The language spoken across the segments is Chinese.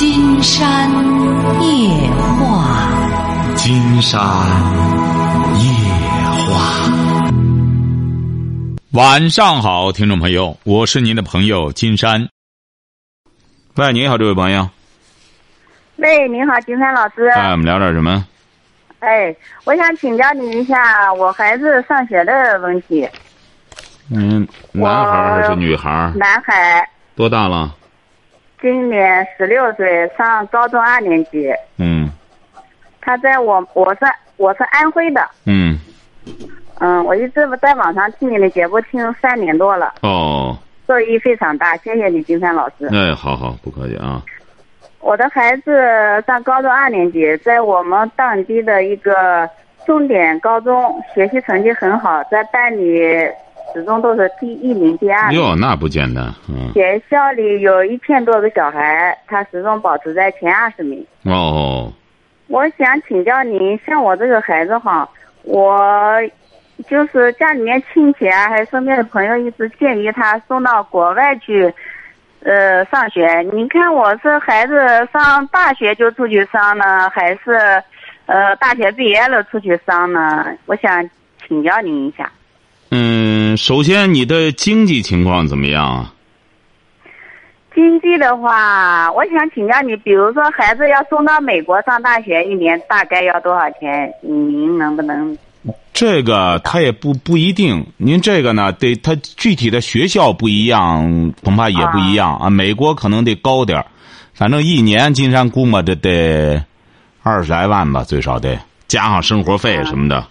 金山夜话，金山夜话。晚上好，听众朋友，我是您的朋友金山。喂，你好，这位朋友。喂，你好，金山老师。哎，我们聊点什么？哎，我想请教你一下我孩子上学的问题。嗯，男孩还是女孩？男孩。多大了？今年十六岁，上高中二年级。嗯。他在我，我是我是安徽的。嗯。嗯，我一直在网上听你的节目，听三年多了。哦。受益非常大，谢谢你，金山老师。哎，好好，不客气啊。我的孩子上高中二年级，在我们当地的一个重点高中，学习成绩很好，在班里始终都是第一名、第二名。哟，那不简单。嗯。学校里有一千多个小孩，他始终保持在前二十名。哦。我想请教您，像我这个孩子哈，我就是家里面亲戚啊，还有身边的朋友一直建议他送到国外去。呃，上学，你看我是孩子上大学就出去上呢，还是呃大学毕业了出去上呢？我想请教您一下。嗯，首先你的经济情况怎么样啊？经济的话，我想请教你，比如说孩子要送到美国上大学，一年大概要多少钱？您能不能？这个他也不不一定，您这个呢，得他具体的学校不一样，恐怕也不一样啊。美国可能得高点反正一年金山估摸着得二十来万吧，最少得加上生活费什么的。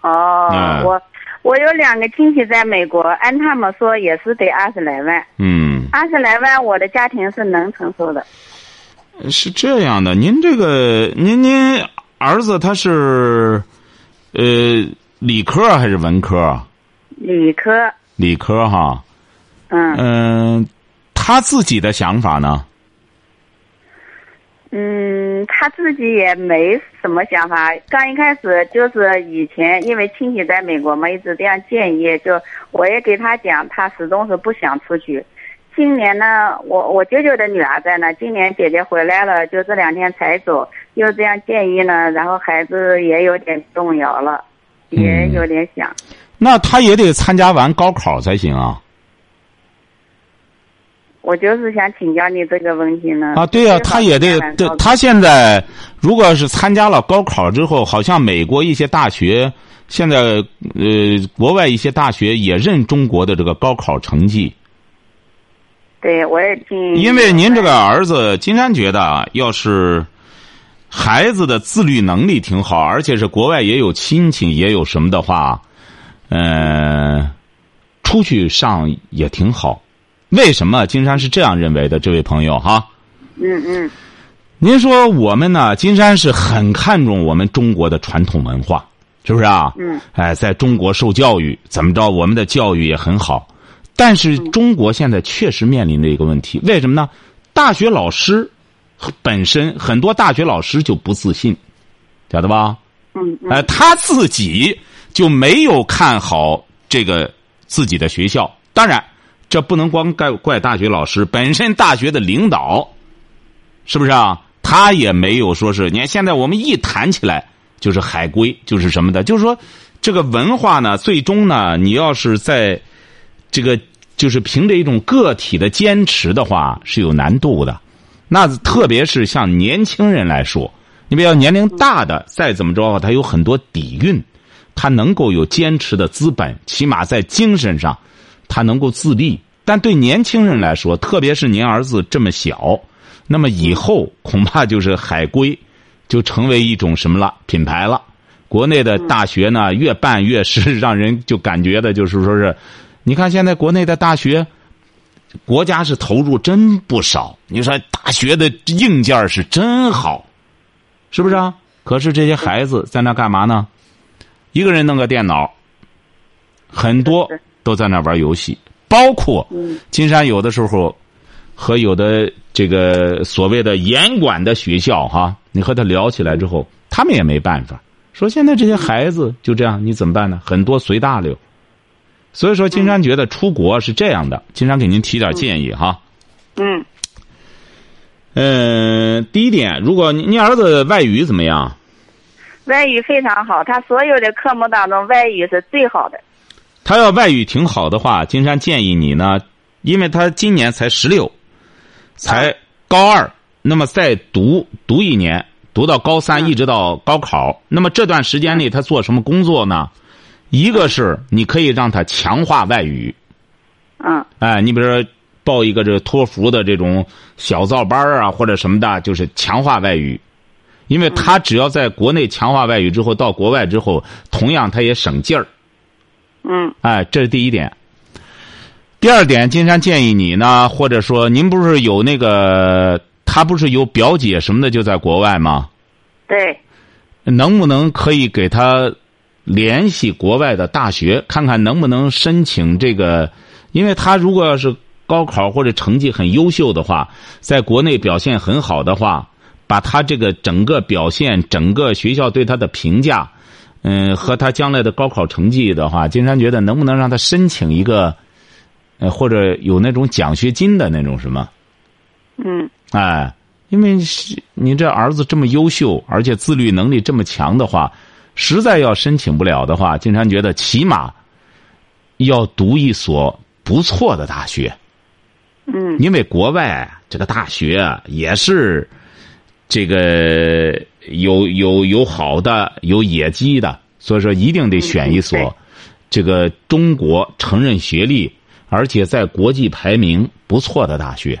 哦，我我有两个亲戚在美国，按他们说也是得二十来万。嗯，二十来万，我的家庭是能承受的。是这样的，您这个您您儿子他是。呃，理科还是文科？理科。理科哈。嗯。嗯，他自己的想法呢？嗯，他自己也没什么想法。刚一开始就是以前，因为亲戚在美国嘛，一直这样建议，就我也给他讲，他始终是不想出去。今年呢，我我舅舅的女儿在呢，今年姐姐回来了，就这两天才走。又这样建议呢，然后孩子也有点动摇了，也有点想。那他也得参加完高考才行啊。我就是想请教你这个问题呢。啊，对呀，他也得，对，他现在如果是参加了高考之后，好像美国一些大学现在呃，国外一些大学也认中国的这个高考成绩。对，我也听。因为您这个儿子，金山觉得要是。孩子的自律能力挺好，而且是国外也有亲戚，也有什么的话，嗯，出去上也挺好。为什么金山是这样认为的？这位朋友哈，嗯嗯，您说我们呢？金山是很看重我们中国的传统文化，是不是啊？嗯，哎，在中国受教育怎么着？我们的教育也很好，但是中国现在确实面临着一个问题，为什么呢？大学老师。本身很多大学老师就不自信，晓得吧？嗯，哎，他自己就没有看好这个自己的学校。当然，这不能光怪怪大学老师，本身大学的领导，是不是啊？他也没有说是。你看现在我们一谈起来就是海归，就是什么的，就是说这个文化呢，最终呢，你要是在这个就是凭着一种个体的坚持的话，是有难度的。那特别是像年轻人来说，你比较年龄大的，再怎么着，他有很多底蕴，他能够有坚持的资本，起码在精神上，他能够自立。但对年轻人来说，特别是您儿子这么小，那么以后恐怕就是海归，就成为一种什么了品牌了。国内的大学呢，越办越是让人就感觉的，就是说是，你看现在国内的大学。国家是投入真不少，你说大学的硬件是真好，是不是啊？可是这些孩子在那干嘛呢？一个人弄个电脑，很多都在那玩游戏，包括金山有的时候和有的这个所谓的严管的学校哈，你和他聊起来之后，他们也没办法，说现在这些孩子就这样，你怎么办呢？很多随大流。所以说，金山觉得出国是这样的。金山给您提点建议哈。嗯。嗯，第一点，如果你你儿子外语怎么样？外语非常好，他所有的科目当中外语是最好的。他要外语挺好的话，金山建议你呢，因为他今年才十六，才高二，那么再读读一年，读到高三，一直到高考。那么这段时间内他做什么工作呢？一个是你可以让他强化外语，嗯哎，你比如说报一个这个托福的这种小灶班儿啊，或者什么的，就是强化外语。因为他只要在国内强化外语之后，到国外之后，同样他也省劲儿。嗯哎，这是第一点。第二点，金山建议你呢，或者说您不是有那个，他不是有表姐什么的就在国外吗？对，能不能可以给他联系国外的大学，看看能不能申请这个？因为他如果要是高考或者成绩很优秀的话，在国内表现很好的话，把他这个整个表现、整个学校对他的评价，嗯，和他将来的高考成绩的话，金山觉得能不能让他申请一个，呃，或者有那种奖学金的那种什么？嗯。哎，因为是你这儿子这么优秀，而且自律能力这么强的话，实在要申请不了的话，金山觉得起码要读一所不错的大学，嗯。因为国外这个大学啊也是这个有有有好的，有野鸡的，所以说一定得选一所这个中国承认学历，而且在国际排名不错的大学。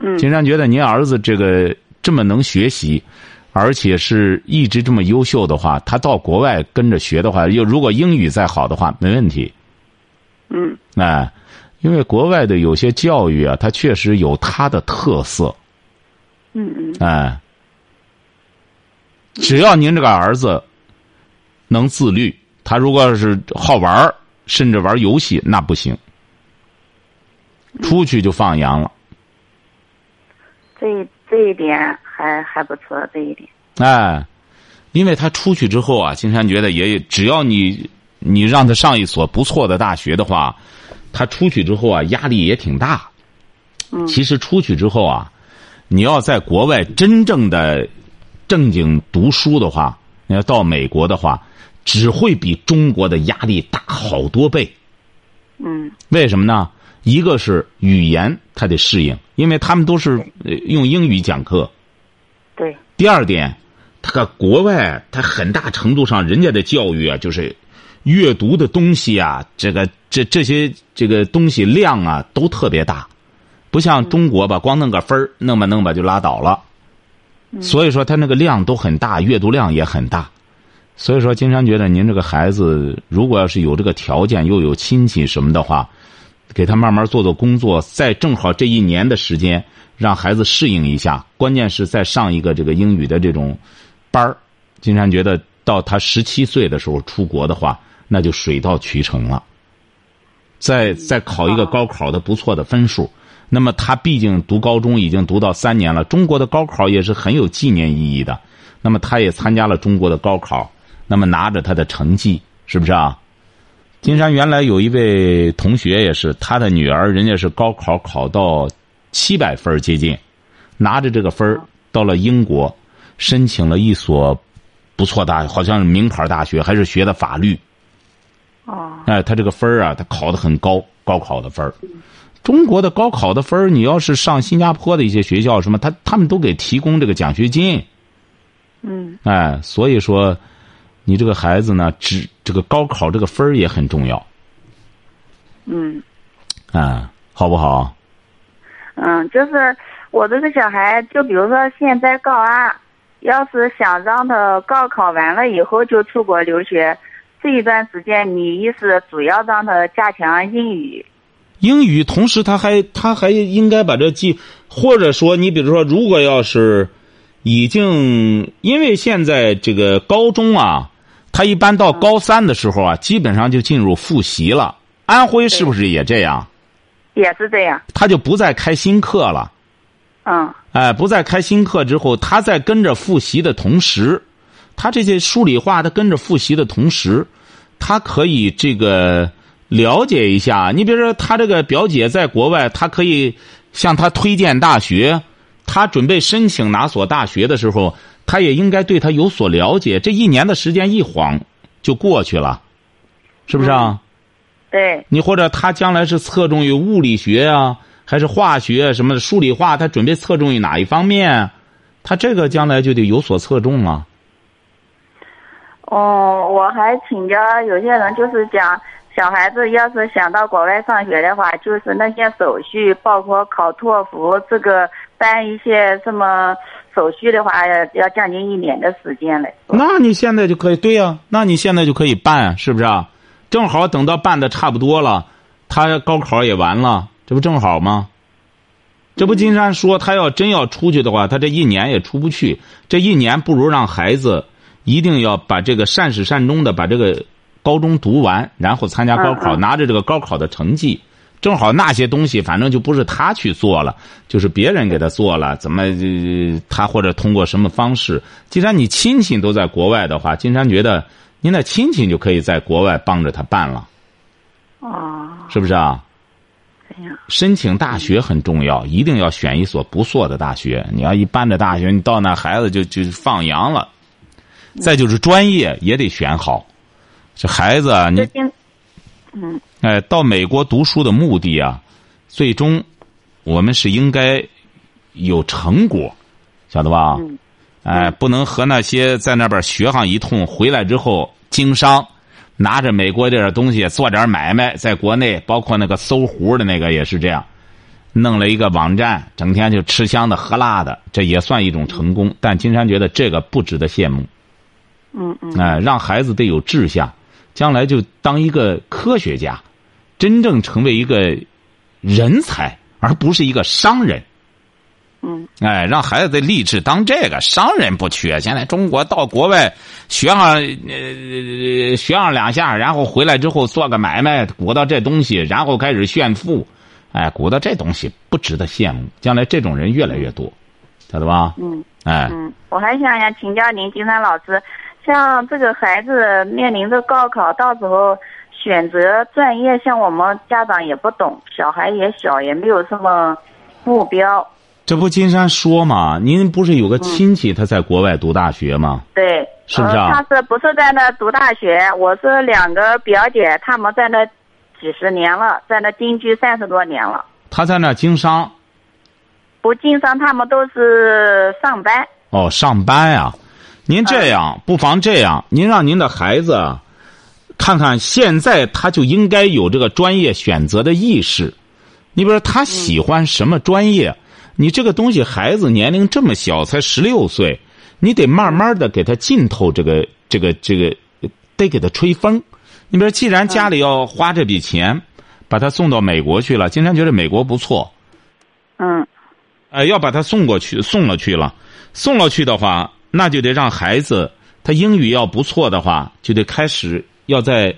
嗯金山觉得您儿子这个这么能学习，而且是一直这么优秀的话，他到国外跟着学的话，又如果英语再好的话，没问题。嗯哎，因为国外的有些教育啊，它确实有它的特色。嗯嗯哎，只要您这个儿子能自律，他如果要是好玩儿甚至玩游戏，那不行。出去就放羊了。这一这一点还还不错，这一点。哎，因为他出去之后啊，金山觉得也只要你你让他上一所不错的大学的话，他出去之后啊，压力也挺大。嗯其实出去之后啊，你要在国外真正的正经读书的话，你要到美国的话，只会比中国的压力大好多倍。嗯为什么呢？一个是语言他得适应，因为他们都是呃用英语讲课。对，第二点，他搁国外，他很大程度上人家的教育啊，就是阅读的东西啊，这个这这些这个东西量啊都特别大，不像中国吧，光弄个分儿弄吧弄吧就拉倒了。所以说他那个量都很大，阅读量也很大。所以说，金山觉得您这个孩子，如果要是有这个条件，又有亲戚什么的话，给他慢慢做做工作，在正好这一年的时间，让孩子适应一下。关键是再上一个这个英语的这种班儿。金山觉得到他十七岁的时候出国的话，那就水到渠成了。再再考一个高考的不错的分数，那么他毕竟读高中已经读到三年了，中国的高考也是很有纪念意义的。那么他也参加了中国的高考，那么拿着他的成绩，是不是啊？金山原来有一位同学也是，他的女儿人家是高考考到七百分儿接近，拿着这个分儿到了英国，申请了一所不错大，好像是名牌大学，还是学的法律。哦，哎，他这个分儿啊，他考得很高，高考的分儿。中国的高考的分儿，你要是上新加坡的一些学校什么，他他们都给提供这个奖学金。嗯哎，所以说，你这个孩子呢，只这个高考这个分儿也很重要，嗯啊，好不好？嗯，就是我这个小孩，就比如说现在高二，要是想让他高考完了以后就出国留学，这一段时间你意思主要让他加强英语。英语，同时他还他还应该把这记，或者说你比如说，如果要是已经，因为现在这个高中啊，他一般到高三的时候啊，基本上就进入复习了。安徽是不是也这样？也是这样，他就不再开新课了。嗯哎，不再开新课之后，他在跟着复习的同时，他这些数理化，他跟着复习的同时，他可以这个了解一下。你比如说，他这个表姐在国外，他可以向他推荐大学，他准备申请哪所大学的时候，他也应该对他有所了解。这一年的时间一晃就过去了，是不是啊？对，你或者他将来是侧重于物理学啊，还是化学什么的数理化，他准备侧重于哪一方面？他这个将来就得有所侧重啊。哦，我还请教有些人，就是讲小孩子要是想到国外上学的话，就是那些手续，包括考托福，这个办一些什么手续的话，要将近一年的时间嘞。那你现在就可以对呀、那你现在就可以办，是不是啊？正好等到办的差不多了，他高考也完了，这不正好吗？这不金山说，他要真要出去的话，他这一年也出不去。这一年不如让孩子一定要把这个善始善终的把这个高中读完，然后参加高考，拿着这个高考的成绩。正好那些东西，反正就不是他去做了，就是别人给他做了。怎么、呃他或者通过什么方式？既然你亲戚都在国外的话，金山觉得您的亲戚就可以在国外帮着他办了，哦，是不是啊？申请大学很重要，一定要选一所不错的大学。你要一般的大学，你到那孩子就就放羊了。再就是专业也得选好。这孩子啊，你嗯哎，到美国读书的目的啊，最终我们是应该有成果，晓得吧？嗯哎，不能和那些在那边学上一通，回来之后经商，拿着美国这点东西做点买卖，在国内包括那个搜狐的那个也是这样，弄了一个网站，整天就吃香的喝辣的，这也算一种成功。但金山觉得这个不值得羡慕。嗯嗯哎，让孩子得有志向，将来就当一个科学家，真正成为一个人才，而不是一个商人。嗯哎，让孩子得立志当这个商人不缺。现在中国到国外学上呃学上两下，然后回来之后做个买卖，鼓捣这东西，然后开始炫富，哎，鼓捣这东西不值得羡慕。将来这种人越来越多，晓得吧？嗯哎，嗯，我还想想请教您，金山老师，像这个孩子面临着高考，到时候选择专业，像我们家长也不懂，小孩也小，也没有什么目标。这不金山说嘛？您不是有个亲戚他在国外读大学吗？对，是不是他是不是在那读大学？我是两个表姐，他们在那几十年了，在那定居三十多年了。他在那经商不经商，他们都是上班。哦，上班呀、您这样、不妨这样，您让您的孩子啊看看，现在他就应该有这个专业选择的意识。你比如说，他喜欢什么专业？你这个东西，孩子年龄这么小，才十六岁，你得慢慢的给他浸透这个这个这个，得给他吹风。你比如，既然家里要花这笔钱，把他送到美国去了，金山觉得美国不错，嗯呃，要把他送过去，送了去了，送了去的话，那就得让孩子他英语要不错的话，就得开始要在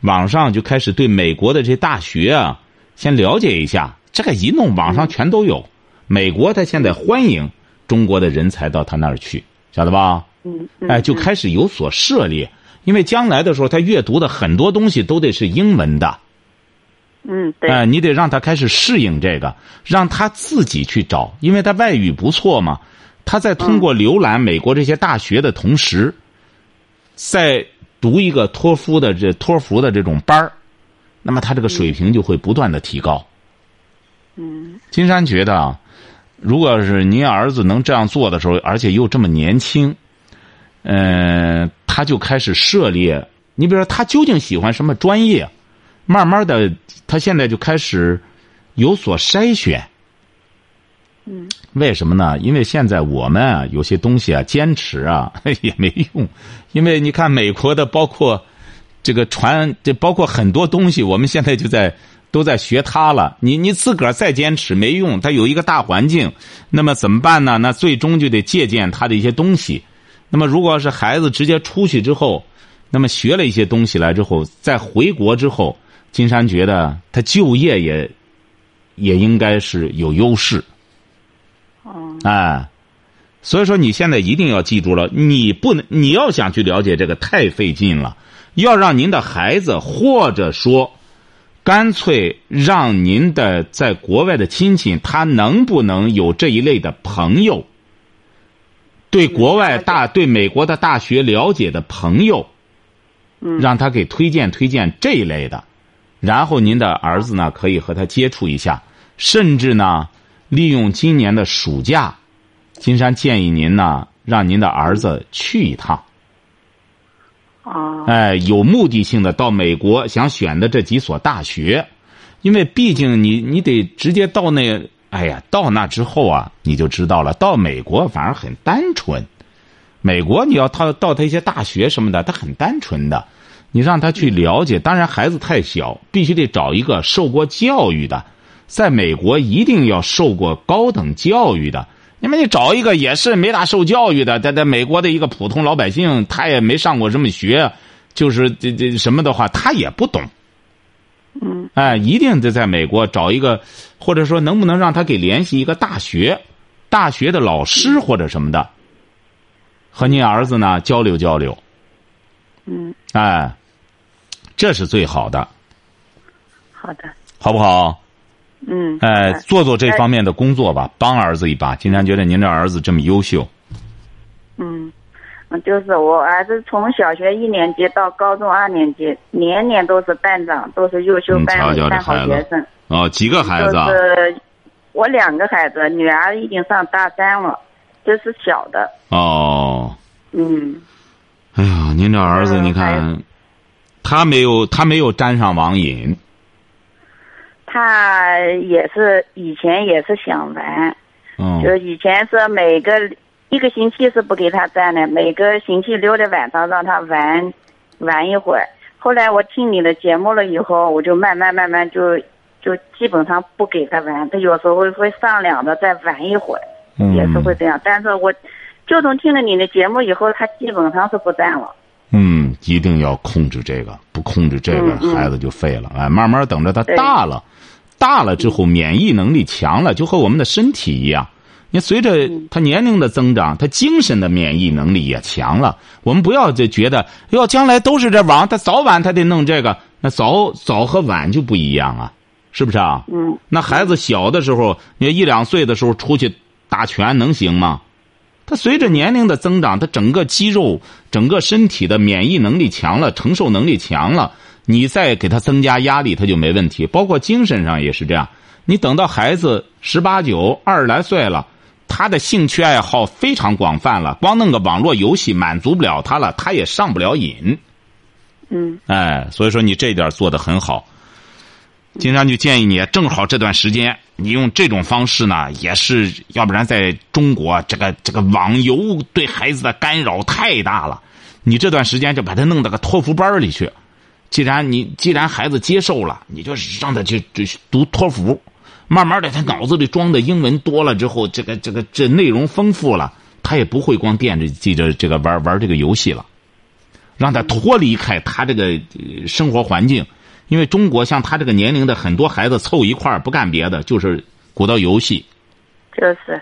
网上就开始对美国的这些大学啊，先了解一下。这个一弄网上全都有，美国他现在欢迎中国的人才到他那儿去，晓得吧？嗯嗯。哎，就开始有所涉猎，因为将来的时候他阅读的很多东西都得是英文的。嗯，对。哎，你得让他开始适应这个，让他自己去找，因为他外语不错嘛。他在通过浏览美国这些大学的同时，在读一个托福的这托福的这种班儿，那么他这个水平就会不断的提高。嗯金山觉得啊，如果是您儿子能这样做的时候，而且又这么年轻，嗯、他就开始涉猎。你比如说，他究竟喜欢什么专业？慢慢的，他现在就开始有所筛选。嗯为什么呢？因为现在我们啊，有些东西啊，坚持啊 也没用，因为你看美国的，包括这个传，这包括很多东西，我们现在就在都在学它了。你你自个儿再坚持没用，它有一个大环境，那么怎么办呢？那最终就得借鉴它的一些东西。那么如果是孩子直接出去之后，那么学了一些东西来之后，再回国之后，金山觉得他就业也也应该是有优势。哦哎，所以说你现在一定要记住了，你不能，你要想去了解这个太费劲了。要让您的孩子，或者说干脆让您的在国外的亲戚，他能不能有这一类的朋友？对国外大、对美国的大学了解的朋友，嗯，让他给推荐推荐这一类的，然后您的儿子呢可以和他接触一下，甚至呢利用今年的暑假，金山建议您呢让您的儿子去一趟。哦，哎，有目的性的到美国想选的这几所大学，因为毕竟你你得直接到那，哎呀，到那之后啊，你就知道了。到美国反而很单纯，美国你要他到他一些大学什么的，他很单纯的，你让他去了解。当然孩子太小，必须得找一个受过教育的，在美国一定要受过高等教育的。你们你找一个也是没大受教育的，在在美国的一个普通老百姓，他也没上过什么学，就是这这什么的话，他也不懂。嗯，哎，一定得在美国找一个，或者说能不能让他给联系一个大学，大学的老师或者什么的，和您儿子呢交流交流。嗯，哎，这是最好的，好的，好不好？嗯，哎，做做这方面的工作吧，帮儿子一把。金山觉得您这儿子这么优秀，嗯，嗯，就是我儿子从小学一年级到高中二年级，年年都是班长，都是优秀嗯班班好学生。哦，几个孩子啊就？是我两个孩子，女儿已经上大三了，这是小的。哦，嗯，哎呀，您这儿子，嗯你看，他没有他没有沾上网瘾，他也是以前也是想玩，嗯就以前是每个一个星期是不给他占的，每个星期六的晚上让他玩玩一会儿。后来我听你的节目了以后，我就慢慢慢慢就就基本上不给他玩，他有时候会会上两的再玩一会儿，嗯也是会这样。但是我就从听了你的节目以后，他基本上是不占了。嗯，一定要控制这个，不控制这个，孩子就废了。哎，慢慢等着他大了，大了之后免疫能力强了，就和我们的身体一样。你随着嗯他年龄的增长，他精神的免疫能力也强了。我们不要就觉得要将来都是这网，他早晚他得弄这个，那早早和晚就不一样啊，是不是啊？嗯，那孩子小的时候，你一两岁的时候出去打拳能行吗？他随着年龄的增长，他整个肌肉、整个身体的免疫能力强了，承受能力强了，你再给他增加压力，他就没问题。包括精神上也是这样。你等到孩子十八九、二十来岁了，他的兴趣爱好非常广泛了，光弄个网络游戏满足不了他了，他也上不了瘾。嗯哎，所以说你这点做的很好。经常就建议你，正好这段时间，你用这种方式呢，也是要不然在中国这个这个网游对孩子的干扰太大了。你这段时间就把他弄到个托福班里去。既然你既然孩子接受了，你就让他去去读托福，慢慢的他脑子里装的英文多了之后，这个这个这内容丰富了，他也不会光惦着记着这个玩玩这个游戏了。让他脱离开他这个呃生活环境，因为中国像他这个年龄的很多孩子凑一块儿不干别的，就是鼓捣游戏。就是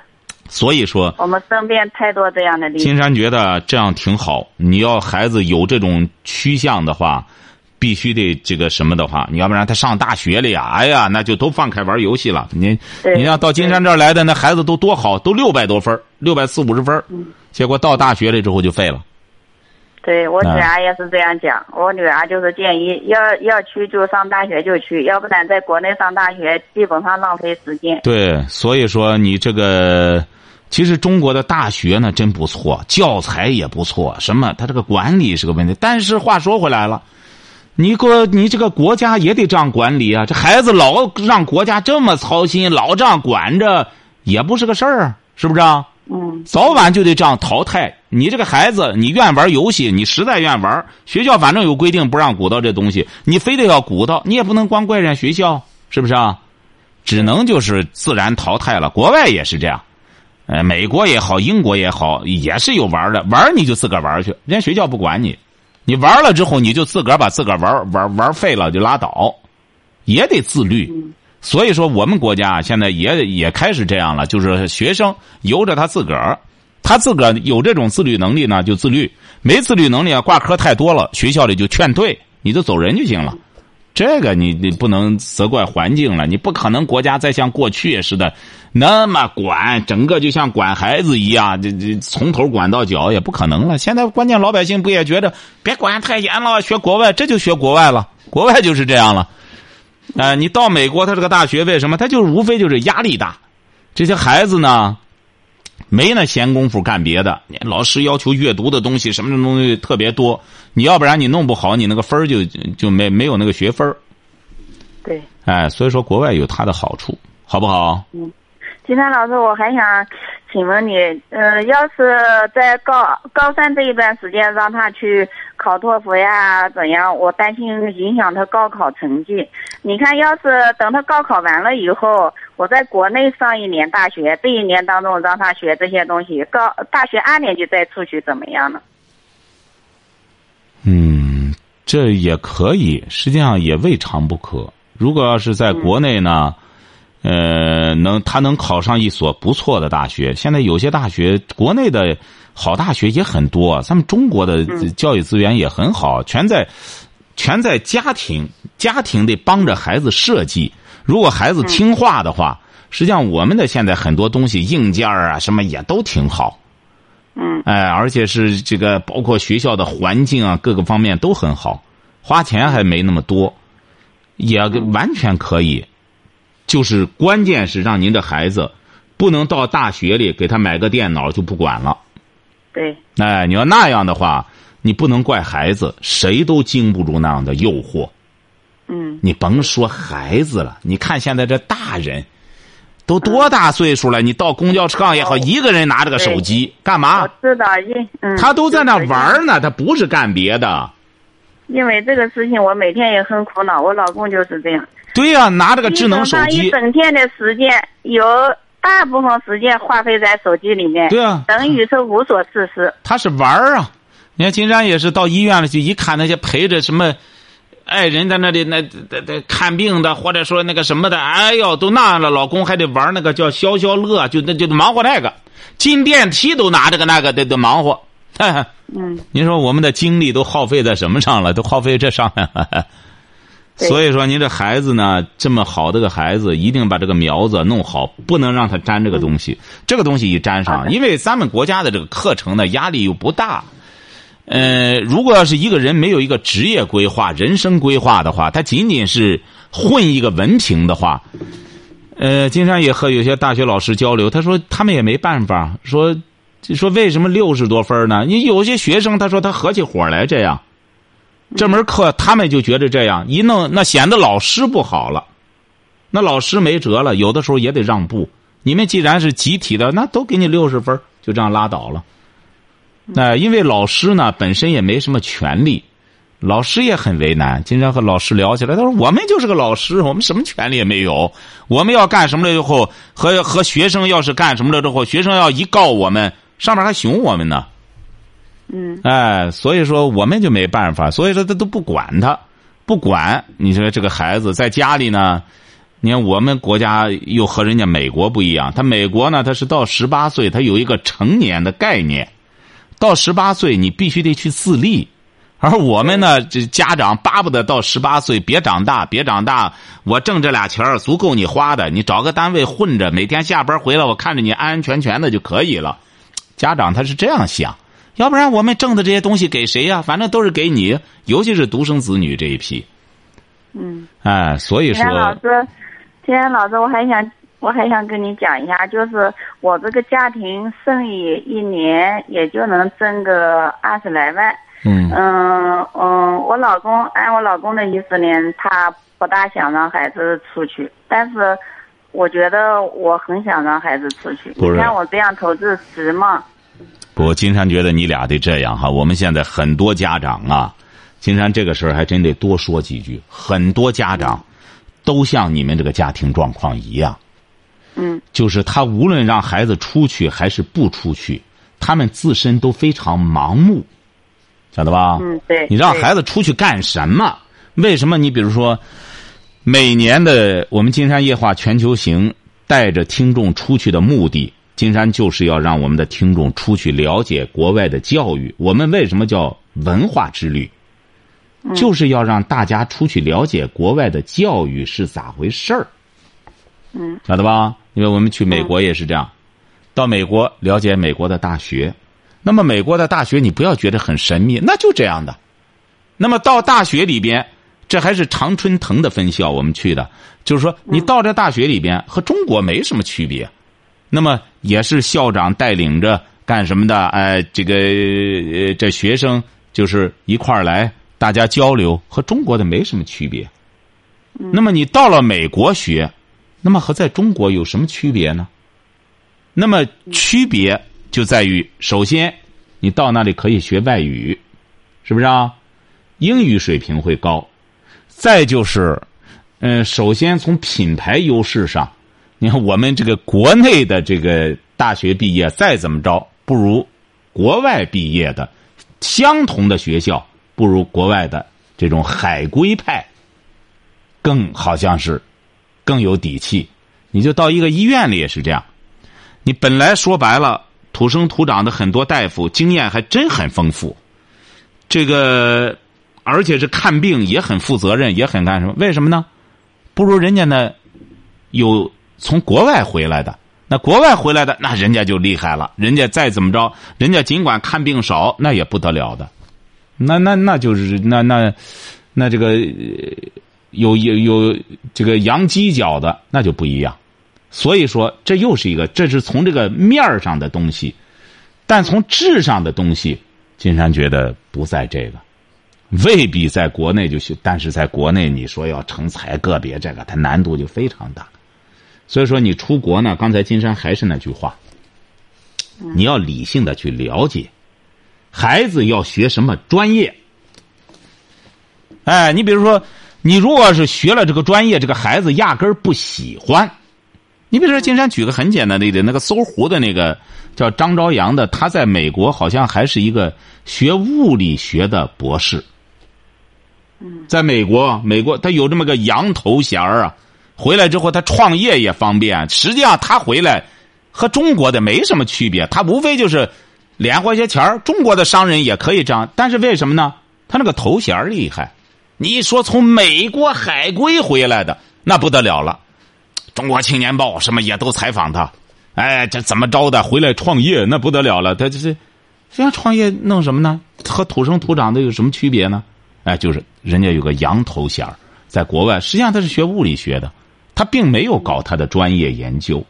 所以说，我们身边太多这样的例子。金山觉得这样挺好。你要孩子有这种趋向的话，必须得这个什么的话，你要不然他上大学了呀，哎呀，那就都放开玩游戏了。你你要到金山这儿来的那孩子都多好，都六百多分六百四五十分儿结果到大学了之后就废了。对我女啊儿也是这样讲，我女儿就是建议要要去就上大学就去，要不然在国内上大学基本上浪费时间。对，所以说你这个，其实中国的大学呢真不错，教材也不错，什么它这个管理是个问题。但是话说回来了，你国你这个国家也得这样管理啊，这孩子老让国家这么操心，老这样管着，也不是个事儿啊，是不是啊？嗯早晚就得这样淘汰。你这个孩子，你愿玩游戏，你实在愿玩，学校反正有规定不让鼓捣这东西，你非得要鼓捣，你也不能光怪人家学校，是不是啊？只能就是自然淘汰了。国外也是这样，呃，美国也好，英国也好，也是有玩的，玩你就自个儿玩去，人家学校不管你，你玩了之后你就自个儿把自个儿玩玩玩废了就拉倒，也得自律。所以说，我们国家现在也也开始这样了，就是学生由着他自个儿，他自个儿有这种自律能力呢，就自律；没自律能力啊，挂科太多了，学校里就劝退，你就走人就行了。这个你你不能责怪环境了，你不可能国家再像过去似的那么管，整个就像管孩子一样，这这从头管到脚也不可能了。现在关键老百姓不也觉得别管太严了，学国外，这就学国外了，国外就是这样了。呃，你到美国，他这个大学为什么？他就是无非就是压力大，这些孩子呢，没那闲工夫干别的。老师要求阅读的东西，什么东西特别多，你要不然你弄不好，你那个分儿就就没没有那个学分儿。对，哎，所以说国外有它的好处，好不好？嗯金山老师，我还想请问你，呃，要是在高高三这一段时间让他去考托福呀，怎样？我担心影响他高考成绩。你看，要是等他高考完了以后，我在国内上一年大学，这一年当中让他学这些东西，高大学二年级再出去怎么样呢？嗯，这也可以，实际上也未尝不可。如果要是在国内呢，呃，能他能考上一所不错的大学。现在有些大学，国内的好大学也很多，咱们中国的教育资源也很好，全在全在家庭，家庭得帮着孩子设计。如果孩子听话的话，实际上我们的现在很多东西硬件啊什么也都挺好。嗯，哎，而且是这个，包括学校的环境啊，各个方面都很好，花钱还没那么多，也完全可以。就是关键是让您的孩子不能到大学里给他买个电脑就不管了。对，哎，你要那样的话，你不能怪孩子，谁都经不住那样的诱惑。嗯，你甭说孩子了，你看现在这大人，都多大岁数了？你到公交车上也好，一个人拿着个手机干嘛我？知道，因嗯，他都在那玩呢，他不是干别的。因为这个事情，我每天也很苦恼。我老公就是这样，对呀、拿着个智能手基本上一机，整天的时间有大部分时间花费在手机里面，对啊等于是无所事事。他是玩儿啊。你看金山也是到医院里去，一看那些陪着什么爱人在那里那那那看病的，或者说那个什么的，哎呦，都那样了，老公还得玩那个叫消消乐，就那就忙活那个，进电梯都拿这个那个得得忙活。嗯，您说我们的精力都耗费在什么上了？都耗费这上面了。对所以说，您这孩子呢，这么好的个孩子，一定把这个苗子弄好，不能让他沾这个东西。这个东西一沾上，因为咱们国家的这个课程呢，压力又不大。呃，如果要是一个人没有一个职业规划、人生规划的话，他仅仅是混一个文凭的话，呃，金山也和有些大学老师交流，他说他们也没办法，说就说为什么六十多分呢？你有些学生他说他合起伙来这样，这门课他们就觉得这样一弄，那显得老师不好了，那老师没辙了，有的时候也得让步。你们既然是集体的，那都给你六十分，就这样拉倒了。那、因为老师呢本身也没什么权利，老师也很为难。经常和老师聊起来，他说我们就是个老师，我们什么权利也没有。我们要干什么了之后，和和学生要是干什么了之后，学生要一告我们，上面还熊我们呢。嗯，哎，所以说我们就没办法，所以说他都不管他，不管。你说这个孩子在家里呢，你看我们国家又和人家美国不一样，他美国呢他是到十八岁，他有一个成年的概念，到十八岁你必须得去自立。而我们呢，这家长巴不得到十八岁别长大，别长大，我挣这俩钱儿足够你花的，你找个单位混着，每天下班回来我看着你安安全全的就可以了。家长他是这样想，要不然我们挣的这些东西给谁呀、反正都是给你，尤其是独生子女这一批。嗯，哎，所以金山老说，师，天天老师，我还想我还想跟你讲一下，就是我这个家庭生意一年也就能挣个二十来万。嗯嗯嗯，我老公按我老公的意思呢，他不大想让孩子出去，但是我觉得我很想让孩子出去。你看我这样投资值吗？不金山觉得你俩得这样哈。我们现在很多家长啊，金山这个事儿还真得多说几句。很多家长都像你们这个家庭状况一样，嗯就是他无论让孩子出去还是不出去，他们自身都非常盲目，晓得吧？嗯，对。你让孩子出去干什么？为什么？你比如说，每年的我们金山夜话全球行带着听众出去的目的，金山就是要让我们的听众出去了解国外的教育。我们为什么叫文化之旅？就是要让大家出去了解国外的教育是咋回事儿。嗯，晓得吧？因为我们去美国也是这样，到美国了解美国的大学。那么美国的大学你不要觉得很神秘，那就这样的。那么到大学里边，这还是常春藤的分校，我们去的，就是说你到这大学里边和中国没什么区别。那么也是校长带领着干什么的？哎，这个呃，这学生就是一块儿来，大家交流，和中国的没什么区别。那么你到了美国学，那么和在中国有什么区别呢？那么区别就在于，首先你到那里可以学外语，是不是啊？英语水平会高。再就是，嗯，首先从品牌优势上。你看，我们这个国内的这个大学毕业再怎么着，不如国外毕业的相同的学校，不如国外的这种海归派更好像是更有底气。你就到一个医院里也是这样，你本来说白了土生土长的很多大夫经验还真很丰富，这个而且是看病也很负责任，也很干什么？为什么呢？不如人家呢有。从国外回来的，那国外回来的，那人家就厉害了。人家再怎么着，人家尽管看病少，那也不得了的。那那那就是那那那这个有有有这个羊犄角的，那就不一样。所以说，这又是一个，这是从这个面儿上的东西，但从质上的东西，金山觉得不在这个，未必在国内就行。但是在国内，你说要成才个别这个，它难度就非常大。所以说，你出国呢？刚才金山还是那句话，你要理性的去了解，孩子要学什么专业。哎，你比如说，你如果是学了这个专业，这个孩子压根儿不喜欢。你比如说，金山举个很简单的例子，那个搜狐的那个叫张朝阳的，他在美国好像还是一个学物理学的博士。在美国，美国他有这么个洋头衔儿啊。回来之后，他创业也方便。实际上，他回来和中国的没什么区别，他无非就是连活些钱儿。中国的商人也可以这样，但是为什么呢？他那个头衔厉害。你说从美国海归回来的，那不得了了。中国青年报什么也都采访他。哎，这怎么着的？回来创业那不得了了。他这是，这样创业弄什么呢？和土生土长的有什么区别呢？哎，就是人家有个洋头衔在国外，实际上他是学物理学的。他并没有搞他的专业研究，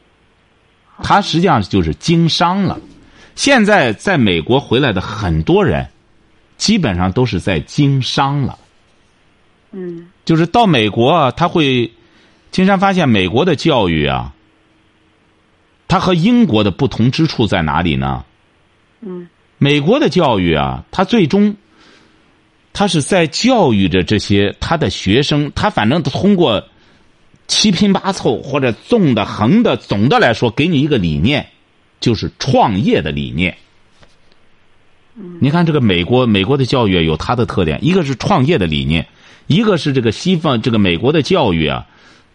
他实际上就是经商了。现在在美国回来的很多人，基本上都是在经商了。嗯，就是到美国啊，他会，金山发现美国的教育啊，它和英国的不同之处在哪里呢？嗯，美国的教育啊，它最终，它是在教育着这些他的学生，他反正通过。七拼八凑或者纵的横的，总的来说，给你一个理念，就是创业的理念。你看这个美国，美国的教育有它的特点，一个是创业的理念，一个是这个西方这个美国的教育啊，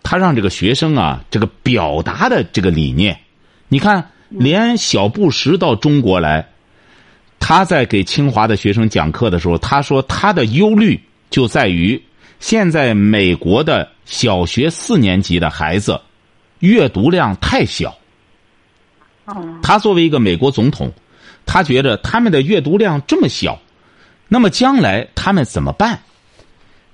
他让这个学生啊，这个表达的这个理念。你看，连小布什到中国来，他在给清华的学生讲课的时候，他说他的忧虑就在于现在美国的。小学四年级的孩子，阅读量太小。他作为一个美国总统，他觉得他们的阅读量这么小，那么将来他们怎么办？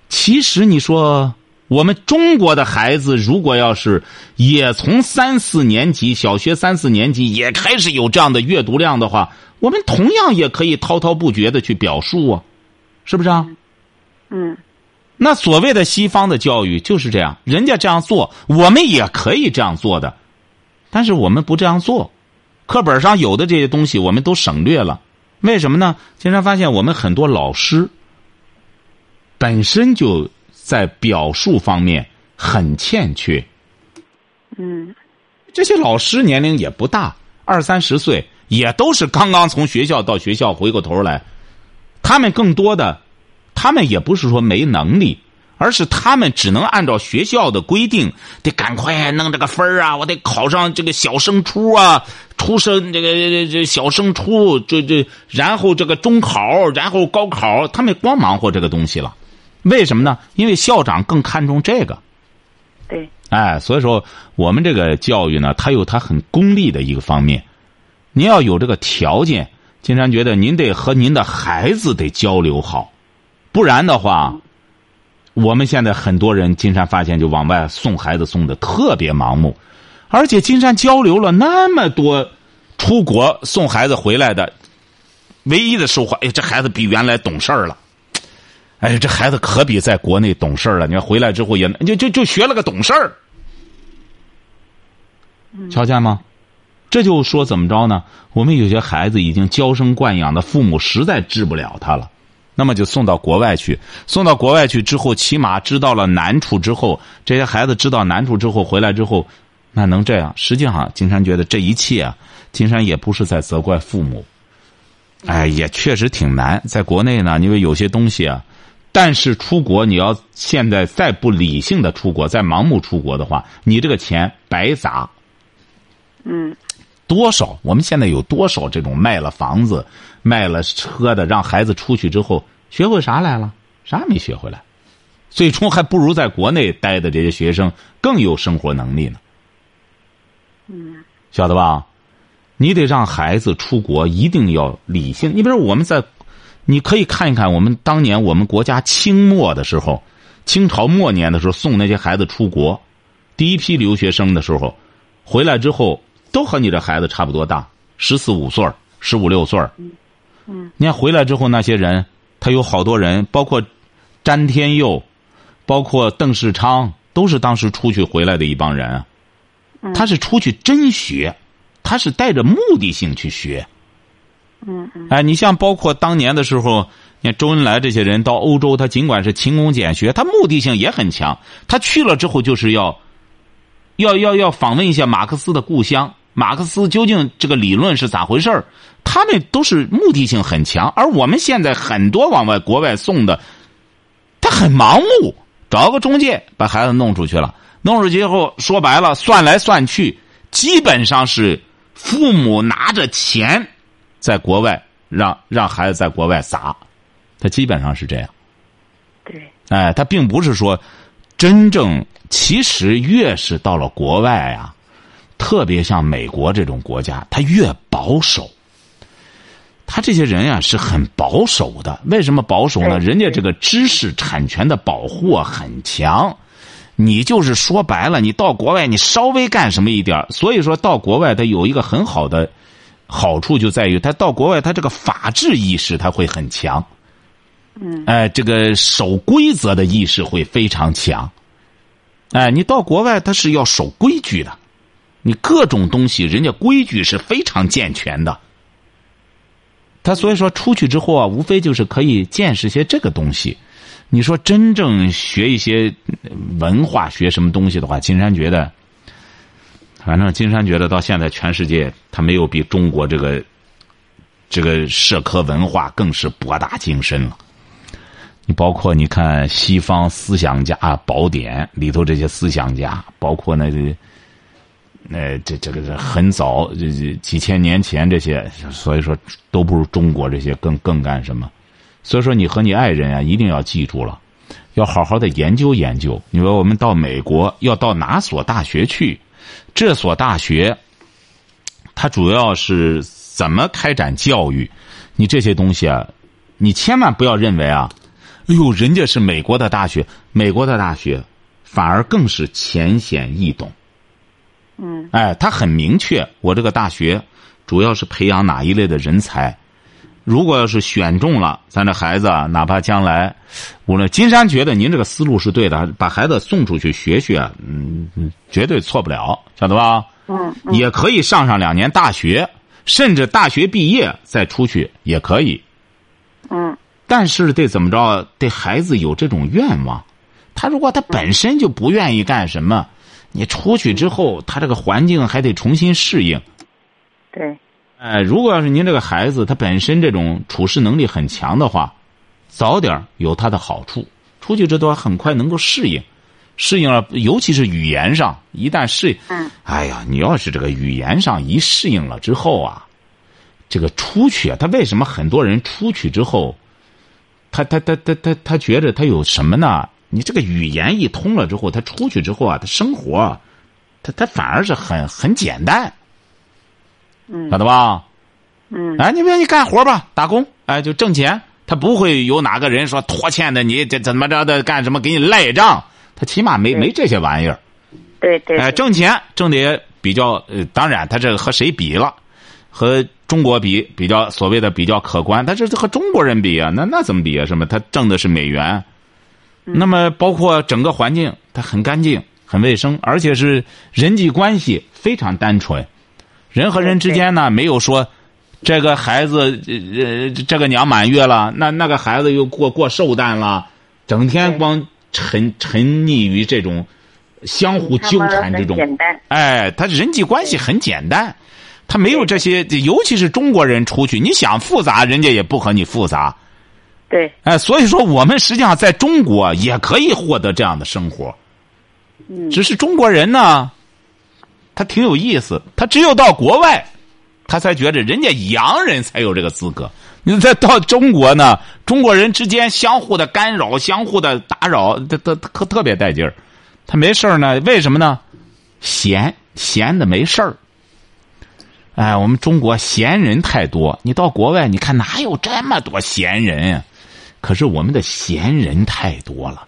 其实你说，我们中国的孩子如果要是也从三四年级、小学三四年级也开始有这样的阅读量的话，我们同样也可以滔滔不绝的去表述啊，是不是啊？嗯。那所谓的西方的教育就是这样，人家这样做，我们也可以这样做的，但是我们不这样做。课本上有的这些东西，我们都省略了。为什么呢？经常发现我们很多老师本身就在表述方面很欠缺。嗯，这些老师年龄也不大，二三十岁，也都是刚刚从学校到学校回过头来，他们更多的。他们也不是说没能力，而是他们只能按照学校的规定，得赶快弄这个分儿啊！我得考上这个小升初啊，初升这个这小升初，这这然后这个中考，然后高考，他们光忙活这个东西了。为什么呢？因为校长更看重这个。对，哎，所以说我们这个教育呢，它有它很功利的一个方面。您要有这个条件，金山觉得您得和您的孩子得交流好，不然的话，我们现在很多人，金山发现就往外送孩子送的特别盲目，而且金山交流了那么多出国送孩子回来的，唯一的收获，哎，这孩子比原来懂事儿了。哎，这孩子可比在国内懂事儿了。你看回来之后也就就就学了个懂事儿，瞧见吗？这就说怎么着呢？我们有些孩子已经娇生惯养的父母实在治不了他了，那么就送到国外去。送到国外去之后，起码知道了难处之后，这些孩子知道难处之后回来之后，那能这样？实际上，金山觉得这一切啊，金山也不是在责怪父母。哎，也确实挺难。在国内呢，因为有些东西啊，但是出国你要现在再不理性的出国，再盲目出国的话，你这个钱白砸。嗯，多少？我们现在有多少这种卖了房子、卖了车的，让孩子出去之后学会啥来了？啥也没学回来，最终还不如在国内待的这些学生更有生活能力呢。嗯，晓得吧？你得让孩子出国，一定要理性。你比如我们在，你可以看一看我们当年我们国家清末的时候，清朝末年的时候送那些孩子出国，第一批留学生的时候，回来之后都和你这孩子差不多大，十四五岁十五六岁嗯，你看回来之后那些人，他有好多人，包括詹天佑，包括邓世昌，都是当时出去回来的一帮人。他是出去真学。他是带着目的性去学，嗯，哎，你像包括当年的时候，你看周恩来这些人到欧洲，他尽管是勤工俭学，他目的性也很强。他去了之后，就是要，要要要访问一下马克思的故乡，马克思究竟这个理论是咋回事他们都是目的性很强，而我们现在很多往外国外送的，他很盲目，找个中介把孩子弄出去了，弄出去以后，说白了，算来算去，基本上是。父母拿着钱，在国外让让孩子在国外砸，他基本上是这样。对，哎，他并不是说真正，其实越是到了国外啊，特别像美国这种国家，他越保守。他这些人呀是很保守的，为什么保守呢？人家这个知识产权的保护很强。你就是说白了，你到国外，你稍微干什么一点所以说到国外，他有一个很好的好处，就在于他到国外，他这个法治意识他会很强，嗯，哎，这个守规则的意识会非常强，哎，你到国外他是要守规矩的，你各种东西人家规矩是非常健全的，他所以说出去之后啊，无非就是可以见识些这个东西。你说真正学一些文化学什么东西的话，金山觉得，反正金山觉得到现在全世界他没有比中国这个这个社科文化更是博大精深了。你包括你看西方思想家宝典里头这些思想家，包括那个那这这个是很早这这几千年前这些，所以说都不如中国这些更更干什么。所以说，你和你爱人啊，一定要记住了，要好好的研究研究。你说我们到美国要到哪所大学去？这所大学，它主要是怎么开展教育？你这些东西啊，你千万不要认为啊，哎呦，人家是美国的大学，美国的大学反而更是浅显易懂。嗯，哎，他很明确，我这个大学主要是培养哪一类的人才。如果要是选中了，咱这孩子啊，哪怕将来，无论金山觉得您这个思路是对的，把孩子送出去学学，嗯，绝对错不了，晓得吧？嗯，也可以上上两年大学，甚至大学毕业再出去也可以。嗯，但是得怎么着？得孩子有这种愿望。他如果他本身就不愿意干什么，你出去之后，他这个环境还得重新适应。对。哎，如果要是您这个孩子他本身这种处事能力很强的话，早点有他的好处。出去这段很快能够适应，适应了，尤其是语言上，一旦适应，嗯，哎呀，你要是这个语言上一适应了之后啊，这个出去啊，他为什么很多人出去之后，他他他他他他他觉着他有什么呢？你这个语言一通了之后，他出去之后啊，他生活，他他反而是很很简单，嗯。晓得吧？嗯。哎，你别你干活吧，打工，哎，就挣钱。他不会有哪个人说拖欠的你这怎么着的干什么给你赖账，他起码没没这些玩意儿。对对哎，挣钱挣的也比较呃，当然他这和谁比了，和中国比比较所谓的比较可观，但是和中国人比啊，那那怎么比啊？什么？他挣的是美元，那么包括整个环境，它很干净、很卫生，而且是人际关系非常单纯，人和人之间呢没有说。这个孩子，呃，这个娘满月了，那那个孩子又过过寿诞了，整天光沉沉溺于这种相互纠缠之中。哎，他人际关系很简单，他没有这些，尤其是中国人出去，你想复杂，人家也不和你复杂。对哎，所以说我们实际上在中国也可以获得这样的生活，嗯只是中国人呢，他挺有意思，他只有到国外，他才觉得人家洋人才有这个资格。你再到中国呢，中国人之间相互的干扰、相互的打扰，他他特特别带劲儿。他没事儿呢，为什么呢？闲闲的没事儿。哎，我们中国闲人太多，你到国外，你看哪有这么多闲人、可是我们的闲人太多了。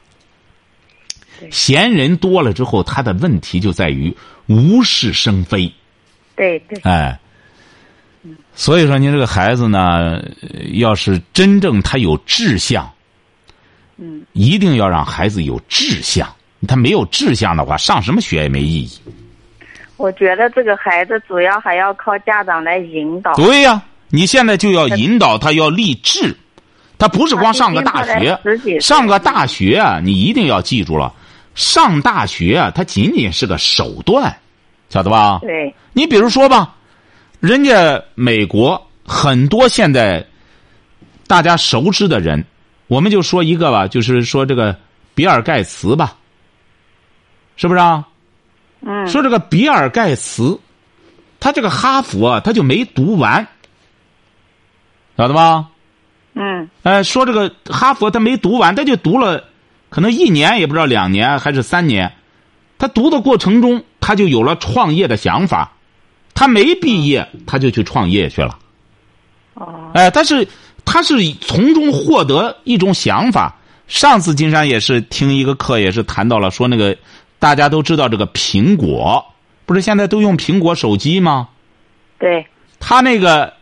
闲人多了之后，他的问题就在于无事生非。对对哎，所以说，您这个孩子呢，呃要是真正他有志向，嗯，一定要让孩子有志向。他没有志向的话，上什么学也没意义。我觉得这个孩子主要还要靠家长来引导。对呀、你现在就要引导他要立志，他不是光上个大学上个大学啊，你一定要记住了，上大学啊，它仅仅是个手段，晓得吧？对你比如说吧，人家美国很多现在大家熟知的人，我们就说一个吧，就是说这个比尔盖茨吧，是不是啊？嗯说这个比尔盖茨，他这个哈佛啊，他就没读完，晓得吧？嗯哎，说这个哈佛他没读完，他就读了，可能一年也不知道两年还是三年。他读的过程中，他就有了创业的想法。他没毕业，他就去创业去了。哦哎，但是他是从中获得一种想法。上次金山也是听一个课，也是谈到了说那个大家都知道这个苹果，不是现在都用苹果手机吗？对他那个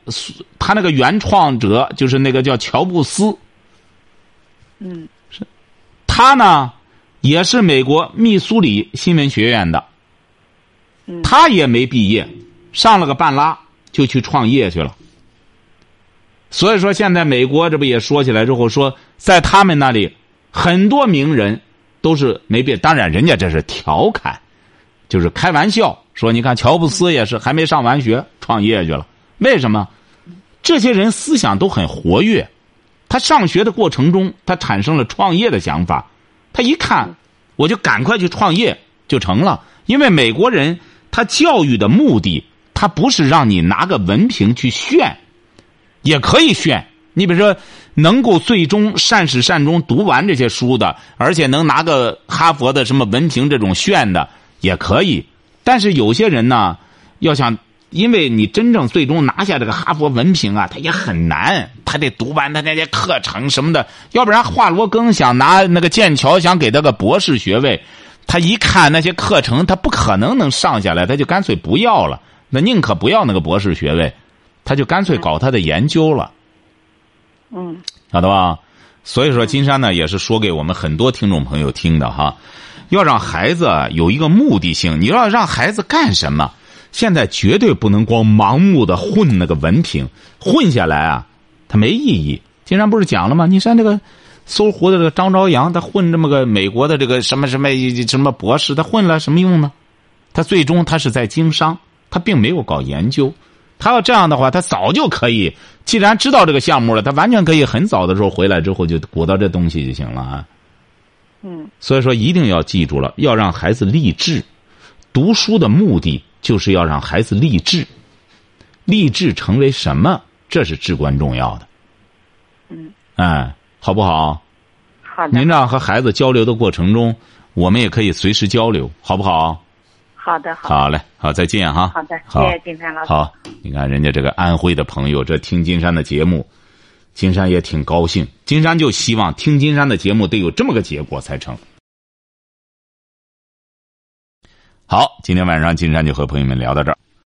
他那个原创者就是那个叫乔布斯，嗯他呢也是美国密苏里新闻学院的，嗯他也没毕业，上了个半拉就去创业去了。所以说，现在美国这不也说起来之后说，在他们那里很多名人都是没毕业，当然人家这是调侃，就是开玩笑说，你看乔布斯也是还没上完学创业去了，为什么？这些人思想都很活跃，他上学的过程中，他产生了创业的想法，他一看，我就赶快去创业就成了。因为美国人他教育的目的，他不是让你拿个文凭去炫，也可以炫。你比如说，能够最终善始善终读完这些书的，而且能拿个哈佛的什么文凭这种炫的也可以。但是有些人呢，要想，因为你真正最终拿下这个哈佛文凭啊，他也很难，他得读完他那些课程什么的，要不然华罗庚想拿那个剑桥想给他个博士学位，他一看那些课程，他不可能能上下来，他就干脆不要了，那宁可不要那个博士学位，他就干脆搞他的研究了。嗯晓得吧？所以说，金山呢也是说给我们很多听众朋友听的哈，要让孩子有一个目的性。你要让孩子干什么？现在绝对不能光盲目的混那个文凭，混下来啊，他没意义。金山不是讲了吗？你像这个搜狐的这个张朝阳，他混这么个美国的这个什么什么什么博士，他混了什么用呢？他最终他是在经商，他并没有搞研究。他要这样的话，他早就可以。既然知道这个项目了，他完全可以很早的时候回来之后就鼓捣这东西就行了啊。嗯所以说，一定要记住了，要让孩子立志。读书的目的就是要让孩子立志，立志成为什么，这是至关重要的。嗯，哎，好不好？好的您这样和孩子交流的过程中，我们也可以随时交流，好不好？好的好的好嘞，好，再见哈。好的，谢谢金山老师。好，你看人家这个安徽的朋友，这听金山的节目，金山也挺高兴。金山就希望听金山的节目得有这么个结果才成。好，今天晚上金山就和朋友们聊到这儿。